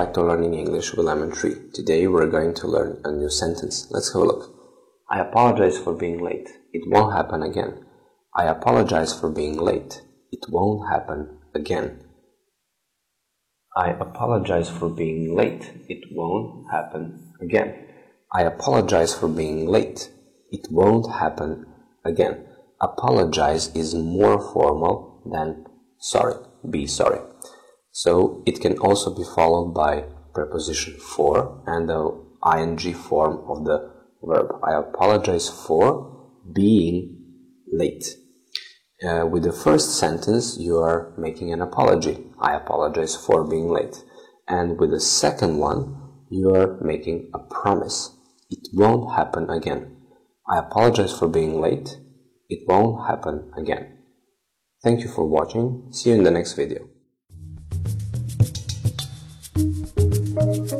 To learning English with Lemon Tree. Today we're going to learn a new sentence. Let's have a look. I apologize for being late. It won't happen again. I apologize for being late. It won't happen again. I apologize for being late. It won't happen again. I apologize for being late. It won't happen again. Apologize is more formal than sorry. Be sorry. So it can also be followed by preposition for and the ing form of the verb. I apologize for being late. Uh, with the first sentence, you are making an apology. I apologize for being late. And with the second one, you are making a promise. It won't happen again. I apologize for being late. It won't happen again. Thank you for watching. See you in the next video. thank you.